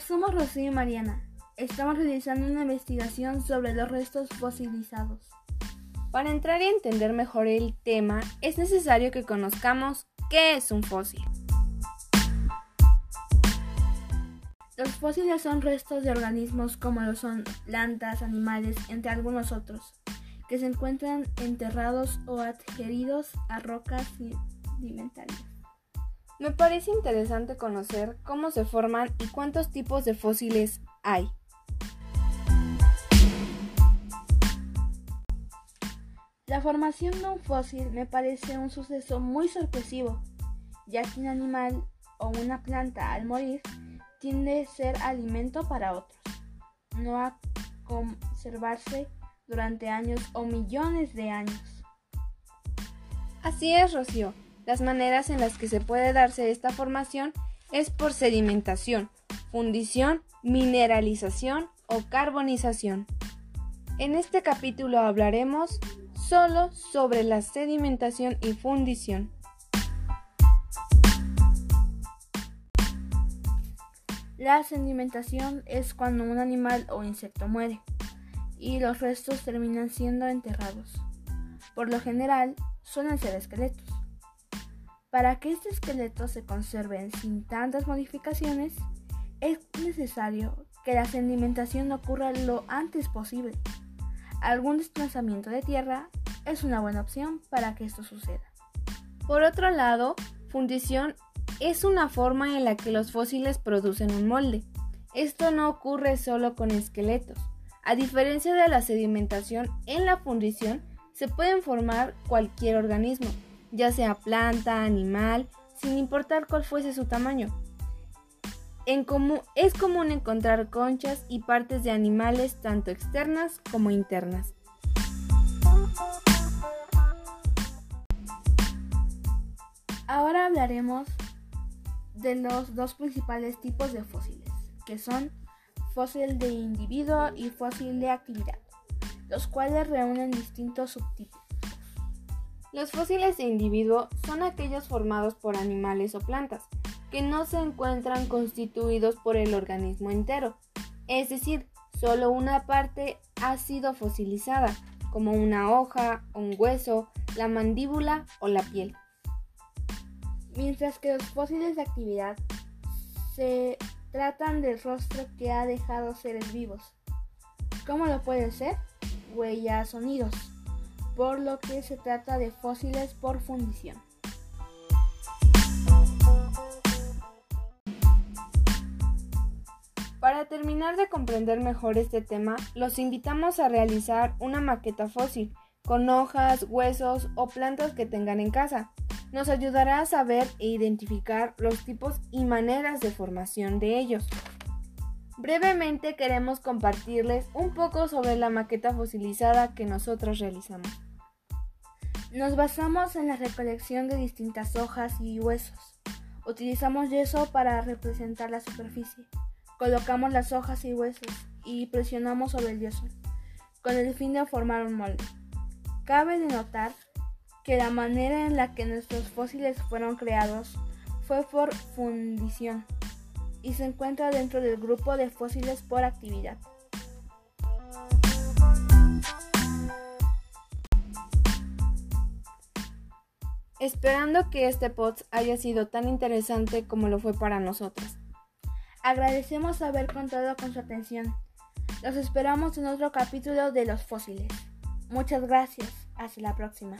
somos Rocío y Mariana. Estamos realizando una investigación sobre los restos fosilizados. Para entrar y entender mejor el tema, es necesario que conozcamos qué es un fósil. Los fósiles son restos de organismos como lo son plantas, animales, entre algunos otros, que se encuentran enterrados o adheridos a rocas sedimentarias. Me parece interesante conocer cómo se forman y cuántos tipos de fósiles hay. La formación de un fósil me parece un suceso muy sorpresivo, ya que un animal o una planta al morir tiende a ser alimento para otros, no a conservarse durante años o millones de años. Así es, Rocío. Las maneras en las que se puede darse esta formación es por sedimentación, fundición, mineralización o carbonización. En este capítulo hablaremos solo sobre la sedimentación y fundición. La sedimentación es cuando un animal o insecto muere y los restos terminan siendo enterrados. Por lo general, suelen ser esqueletos. Para que este esqueleto se conserven sin tantas modificaciones, es necesario que la sedimentación ocurra lo antes posible. Algún desplazamiento de tierra es una buena opción para que esto suceda. Por otro lado, fundición es una forma en la que los fósiles producen un molde. Esto no ocurre solo con esqueletos. A diferencia de la sedimentación, en la fundición se pueden formar cualquier organismo, ya sea planta, animal, sin importar cuál fuese su tamaño. Es común encontrar conchas y partes de animales tanto externas como internas. Ahora hablaremos de los dos principales tipos de fósiles, que son fósil de individuo y fósil de actividad, los cuales reúnen distintos subtipos. Los fósiles de individuo son aquellos formados por animales o plantas, que no se encuentran constituidos por el organismo entero, es decir, solo una parte ha sido fosilizada, como una hoja, un hueso, la mandíbula o la piel. Mientras que los fósiles de actividad se tratan del rostro que ha dejado seres vivos. ¿Cómo lo puede ser? Huellas, sonidos por lo que se trata de fósiles por fundición. Para terminar de comprender mejor este tema, los invitamos a realizar una maqueta fósil con hojas, huesos o plantas que tengan en casa. Nos ayudará a saber e identificar los tipos y maneras de formación de ellos. Brevemente queremos compartirles un poco sobre la maqueta fosilizada que nosotros realizamos. Nos basamos en la recolección de distintas hojas y huesos. Utilizamos yeso para representar la superficie. Colocamos las hojas y huesos y presionamos sobre el yeso, con el fin de formar un molde. Cabe denotar que la manera en la que nuestros fósiles fueron creados fue por fundición y se encuentra dentro del grupo de fósiles por actividad. Esperando que este pod haya sido tan interesante como lo fue para nosotros. Agradecemos haber contado con su atención. Los esperamos en otro capítulo de Los Fósiles. Muchas gracias. Hasta la próxima.